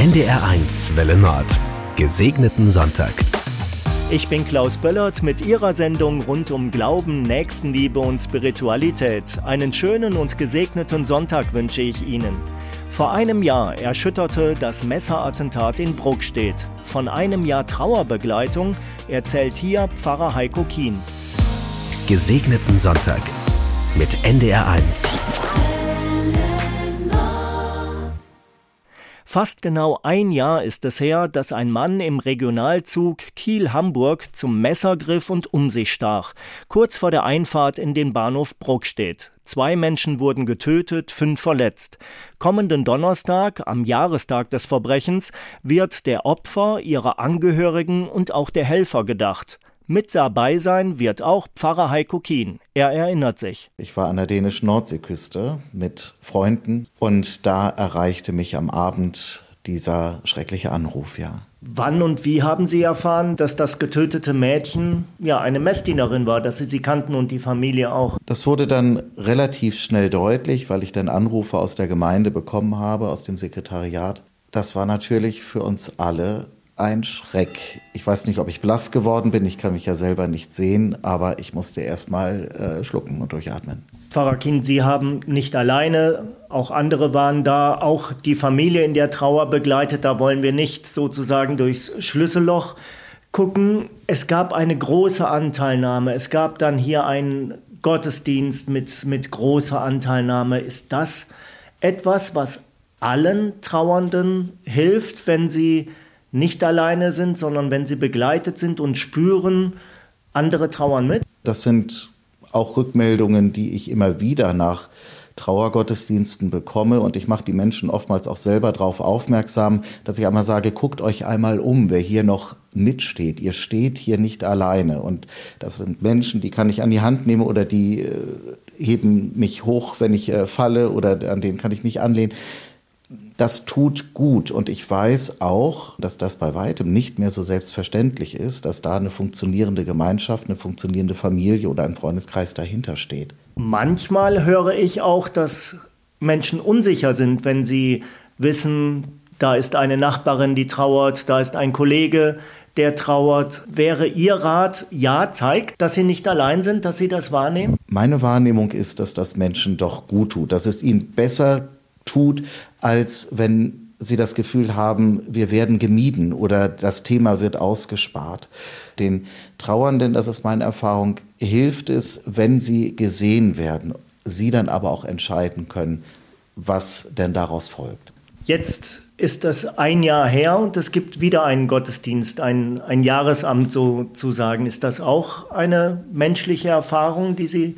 NDR1 Welle Nord. Gesegneten Sonntag. Ich bin Klaus Böllert mit Ihrer Sendung rund um Glauben, Nächstenliebe und Spiritualität. Einen schönen und gesegneten Sonntag wünsche ich Ihnen. Vor einem Jahr erschütterte das Messerattentat in Bruckstedt. Von einem Jahr Trauerbegleitung erzählt hier Pfarrer Heiko Kien. Gesegneten Sonntag mit NDR1. Fast genau ein Jahr ist es her, dass ein Mann im Regionalzug Kiel-Hamburg zum Messer griff und um sich stach, kurz vor der Einfahrt in den Bahnhof Bruckstedt. Zwei Menschen wurden getötet, fünf verletzt. Kommenden Donnerstag, am Jahrestag des Verbrechens, wird der Opfer, ihrer Angehörigen und auch der Helfer gedacht. Mit dabei sein wird auch Pfarrer Heiko Kien. Er erinnert sich. Ich war an der dänischen Nordseeküste mit Freunden und da erreichte mich am Abend dieser schreckliche Anruf, ja. Wann und wie haben Sie erfahren, dass das getötete Mädchen ja eine Messdienerin war, dass Sie sie kannten und die Familie auch? Das wurde dann relativ schnell deutlich, weil ich dann Anrufe aus der Gemeinde bekommen habe, aus dem Sekretariat. Das war natürlich für uns alle ein Schreck. Ich weiß nicht, ob ich blass geworden bin, ich kann mich ja selber nicht sehen, aber ich musste erst mal äh, schlucken und durchatmen. Pfarrer Kind, Sie haben nicht alleine, auch andere waren da, auch die Familie in der Trauer begleitet. Da wollen wir nicht sozusagen durchs Schlüsselloch gucken. Es gab eine große Anteilnahme. Es gab dann hier einen Gottesdienst mit, mit großer Anteilnahme. Ist das etwas, was allen Trauernden hilft, wenn sie nicht alleine sind, sondern wenn sie begleitet sind und spüren, andere trauern mit? Das sind auch Rückmeldungen, die ich immer wieder nach Trauergottesdiensten bekomme und ich mache die Menschen oftmals auch selber darauf aufmerksam, dass ich einmal sage, guckt euch einmal um, wer hier noch mitsteht. Ihr steht hier nicht alleine und das sind Menschen, die kann ich an die Hand nehmen oder die äh, heben mich hoch, wenn ich äh, falle oder an denen kann ich mich anlehnen das tut gut. Und ich weiß auch, dass das bei weitem nicht mehr so selbstverständlich ist, dass da eine funktionierende Gemeinschaft, eine funktionierende Familie oder ein Freundeskreis dahinter steht. Manchmal höre ich auch, dass Menschen unsicher sind, wenn sie wissen, da ist eine Nachbarin, die trauert, da ist ein Kollege, der trauert. Wäre Ihr Rat, ja, zeigt, dass Sie nicht allein sind, dass Sie das wahrnehmen? Meine Wahrnehmung ist, dass das Menschen doch gut tut, dass es ihnen besser tut, als wenn sie das Gefühl haben, wir werden gemieden oder das Thema wird ausgespart. Den Trauernden, das ist meine Erfahrung, hilft es, wenn sie gesehen werden, sie dann aber auch entscheiden können, was denn daraus folgt. Jetzt ist das ein Jahr her und es gibt wieder einen Gottesdienst, ein, ein Jahresamt sozusagen. Ist das auch eine menschliche Erfahrung, die Sie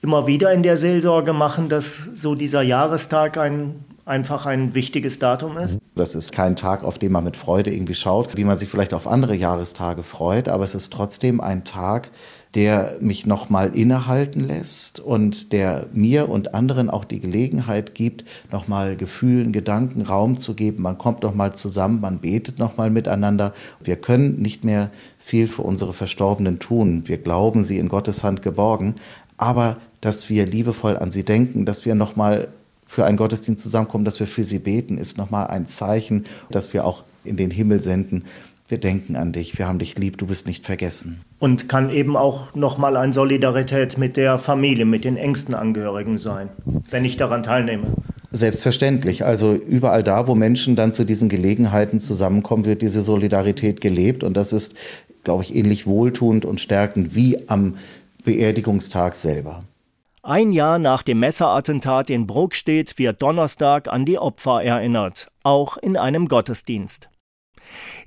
immer wieder in der Seelsorge machen, dass so dieser Jahrestag ein, einfach ein wichtiges Datum ist? Das ist kein Tag, auf den man mit Freude irgendwie schaut, wie man sich vielleicht auf andere Jahrestage freut, aber es ist trotzdem ein Tag, der mich nochmal innehalten lässt und der mir und anderen auch die Gelegenheit gibt, nochmal Gefühlen, Gedanken Raum zu geben. Man kommt nochmal zusammen, man betet nochmal miteinander. Wir können nicht mehr viel für unsere Verstorbenen tun. Wir glauben, sie in Gottes Hand geborgen, aber dass wir liebevoll an sie denken, dass wir nochmal für einen Gottesdienst zusammenkommen, dass wir für sie beten, ist nochmal ein Zeichen, dass wir auch in den Himmel senden. Wir denken an dich, wir haben dich lieb, du bist nicht vergessen. Und kann eben auch nochmal eine Solidarität mit der Familie, mit den engsten Angehörigen sein, wenn ich daran teilnehme. Selbstverständlich. Also überall da, wo Menschen dann zu diesen Gelegenheiten zusammenkommen, wird diese Solidarität gelebt. Und das ist, glaube ich, ähnlich wohltuend und stärkend wie am Beerdigungstag selber. Ein Jahr nach dem Messerattentat in Bruckstedt wird Donnerstag an die Opfer erinnert, auch in einem Gottesdienst.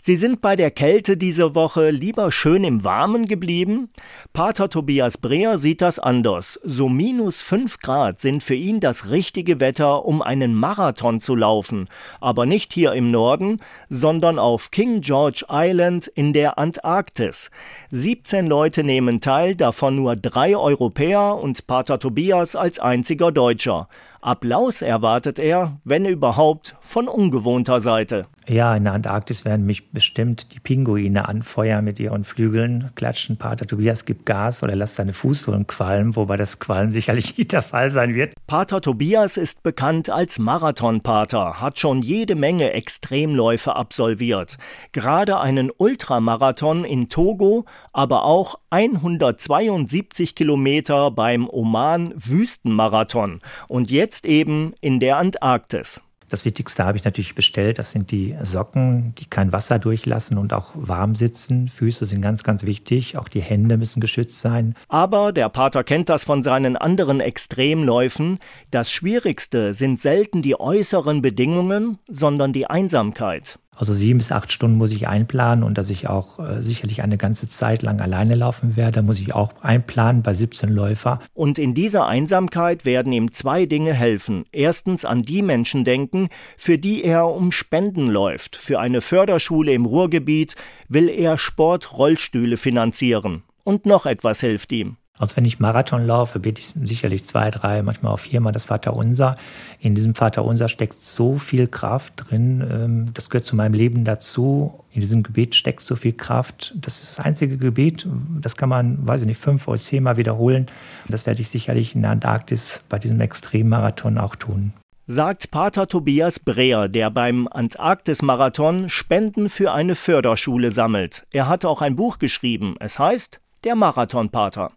Sie sind bei der Kälte diese Woche lieber schön im Warmen geblieben? Pater Tobias Breer sieht das anders. So minus fünf Grad sind für ihn das richtige Wetter, um einen Marathon zu laufen. Aber nicht hier im Norden, sondern auf King George Island in der Antarktis. 17 Leute nehmen teil, davon nur drei Europäer und Pater Tobias als einziger Deutscher. Applaus erwartet er, wenn überhaupt, von ungewohnter Seite. Ja, in der Antarktis werden mich bestimmt die Pinguine anfeuern mit ihren Flügeln, klatschen, Pater Tobias gibt Gas oder lässt seine Fußsohlen qualmen, wobei das Qualmen sicherlich nicht der Fall sein wird. Pater Tobias ist bekannt als Marathonpater, hat schon jede Menge Extremläufe absolviert. Gerade einen Ultramarathon in Togo, aber auch 172 Kilometer beim Oman Wüstenmarathon und jetzt eben in der Antarktis. Das Wichtigste habe ich natürlich bestellt. Das sind die Socken, die kein Wasser durchlassen und auch warm sitzen. Füße sind ganz, ganz wichtig. Auch die Hände müssen geschützt sein. Aber der Pater kennt das von seinen anderen Extremläufen. Das Schwierigste sind selten die äußeren Bedingungen, sondern die Einsamkeit. Also sieben bis acht Stunden muss ich einplanen und dass ich auch äh, sicherlich eine ganze Zeit lang alleine laufen werde, muss ich auch einplanen bei 17 Läufer. Und in dieser Einsamkeit werden ihm zwei Dinge helfen. Erstens an die Menschen denken, für die er um Spenden läuft. Für eine Förderschule im Ruhrgebiet will er Sportrollstühle finanzieren. Und noch etwas hilft ihm. Also wenn ich Marathon laufe, bete ich sicherlich zwei, drei, manchmal auch viermal das Vaterunser. In diesem Vaterunser steckt so viel Kraft drin. Ähm, das gehört zu meinem Leben dazu. In diesem Gebet steckt so viel Kraft. Das ist das einzige Gebet. Das kann man, weiß ich nicht, fünf oder zehnmal wiederholen. Das werde ich sicherlich in der Antarktis bei diesem Extremmarathon auch tun sagt Pater Tobias Breer, der beim Antarktis-Marathon Spenden für eine Förderschule sammelt. Er hat auch ein Buch geschrieben. Es heißt Der Marathonpater.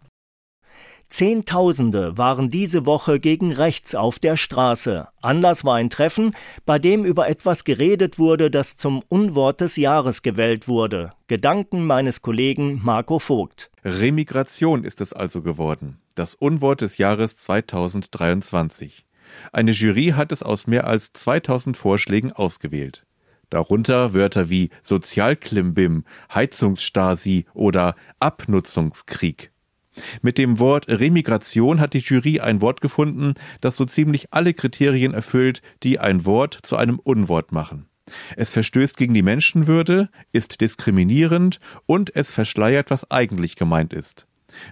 Zehntausende waren diese Woche gegen rechts auf der Straße. Anlass war ein Treffen, bei dem über etwas geredet wurde, das zum Unwort des Jahres gewählt wurde. Gedanken meines Kollegen Marco Vogt. Remigration ist es also geworden. Das Unwort des Jahres 2023. Eine Jury hat es aus mehr als 2000 Vorschlägen ausgewählt. Darunter Wörter wie Sozialklimbim, Heizungsstasi oder Abnutzungskrieg. Mit dem Wort Remigration hat die Jury ein Wort gefunden, das so ziemlich alle Kriterien erfüllt, die ein Wort zu einem Unwort machen. Es verstößt gegen die Menschenwürde, ist diskriminierend und es verschleiert, was eigentlich gemeint ist.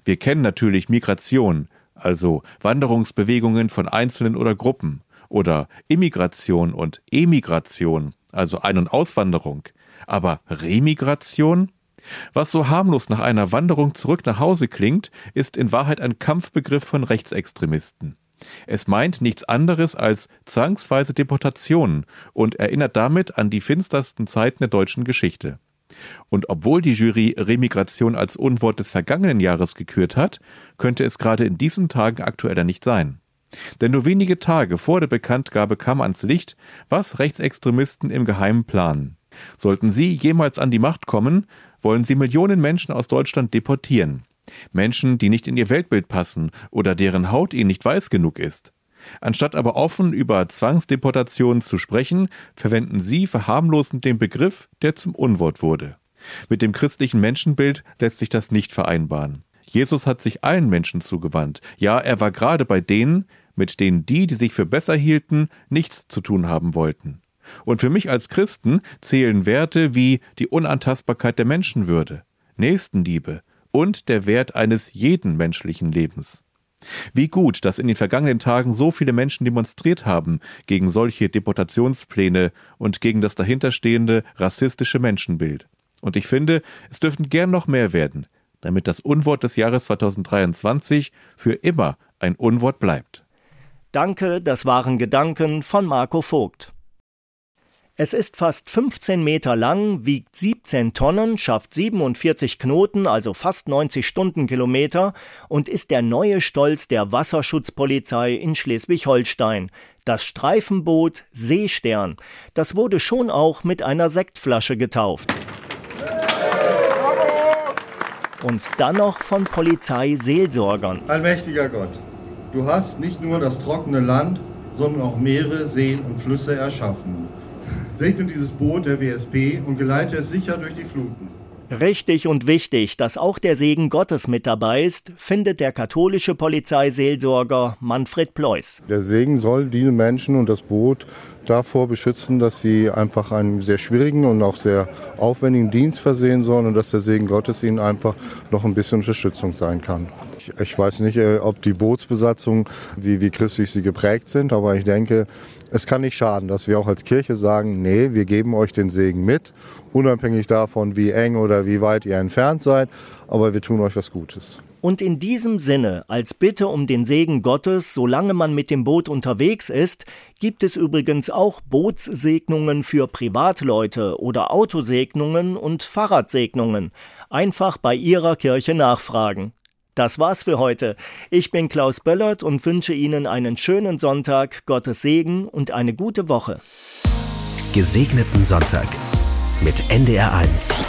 Wir kennen natürlich Migration, also Wanderungsbewegungen von Einzelnen oder Gruppen, oder Immigration und Emigration, also Ein- und Auswanderung. Aber Remigration? Was so harmlos nach einer Wanderung zurück nach Hause klingt, ist in Wahrheit ein Kampfbegriff von Rechtsextremisten. Es meint nichts anderes als zwangsweise Deportationen und erinnert damit an die finstersten Zeiten der deutschen Geschichte. Und obwohl die Jury Remigration als Unwort des vergangenen Jahres gekürt hat, könnte es gerade in diesen Tagen aktueller nicht sein. Denn nur wenige Tage vor der Bekanntgabe kam ans Licht, was Rechtsextremisten im Geheimen planen. Sollten sie jemals an die Macht kommen, wollen sie Millionen Menschen aus Deutschland deportieren. Menschen, die nicht in ihr Weltbild passen oder deren Haut ihnen nicht weiß genug ist. Anstatt aber offen über Zwangsdeportationen zu sprechen, verwenden sie verharmlosend den Begriff, der zum Unwort wurde. Mit dem christlichen Menschenbild lässt sich das nicht vereinbaren. Jesus hat sich allen Menschen zugewandt. Ja, er war gerade bei denen, mit denen die, die sich für besser hielten, nichts zu tun haben wollten. Und für mich als Christen zählen Werte wie die Unantastbarkeit der Menschenwürde, Nächstenliebe und der Wert eines jeden menschlichen Lebens. Wie gut, dass in den vergangenen Tagen so viele Menschen demonstriert haben gegen solche Deportationspläne und gegen das dahinterstehende rassistische Menschenbild. Und ich finde, es dürften gern noch mehr werden, damit das Unwort des Jahres 2023 für immer ein Unwort bleibt. Danke, das waren Gedanken von Marco Vogt. Es ist fast 15 Meter lang, wiegt 17 Tonnen, schafft 47 Knoten, also fast 90 Stundenkilometer und ist der neue Stolz der Wasserschutzpolizei in Schleswig-Holstein. Das Streifenboot Seestern. Das wurde schon auch mit einer Sektflasche getauft. Und dann noch von Polizeiseelsorgern. Allmächtiger Gott, du hast nicht nur das trockene Land, sondern auch Meere, Seen und Flüsse erschaffen. Segne dieses Boot der WSP und geleite es sicher durch die Fluten. Richtig und wichtig, dass auch der Segen Gottes mit dabei ist, findet der katholische Polizeiseelsorger Manfred Pleuß. Der Segen soll diese Menschen und das Boot davor beschützen, dass sie einfach einen sehr schwierigen und auch sehr aufwendigen Dienst versehen sollen und dass der Segen Gottes ihnen einfach noch ein bisschen Unterstützung sein kann. Ich, ich weiß nicht, äh, ob die Bootsbesatzung, wie, wie christlich sie geprägt sind, aber ich denke, es kann nicht schaden, dass wir auch als Kirche sagen, nee, wir geben euch den Segen mit, unabhängig davon, wie eng oder wie weit ihr entfernt seid, aber wir tun euch was Gutes. Und in diesem Sinne, als Bitte um den Segen Gottes, solange man mit dem Boot unterwegs ist, gibt es übrigens auch Bootssegnungen für Privatleute oder Autosegnungen und Fahrradsegnungen. Einfach bei Ihrer Kirche nachfragen. Das war's für heute. Ich bin Klaus Böllert und wünsche Ihnen einen schönen Sonntag, Gottes Segen und eine gute Woche. Gesegneten Sonntag mit NDR 1.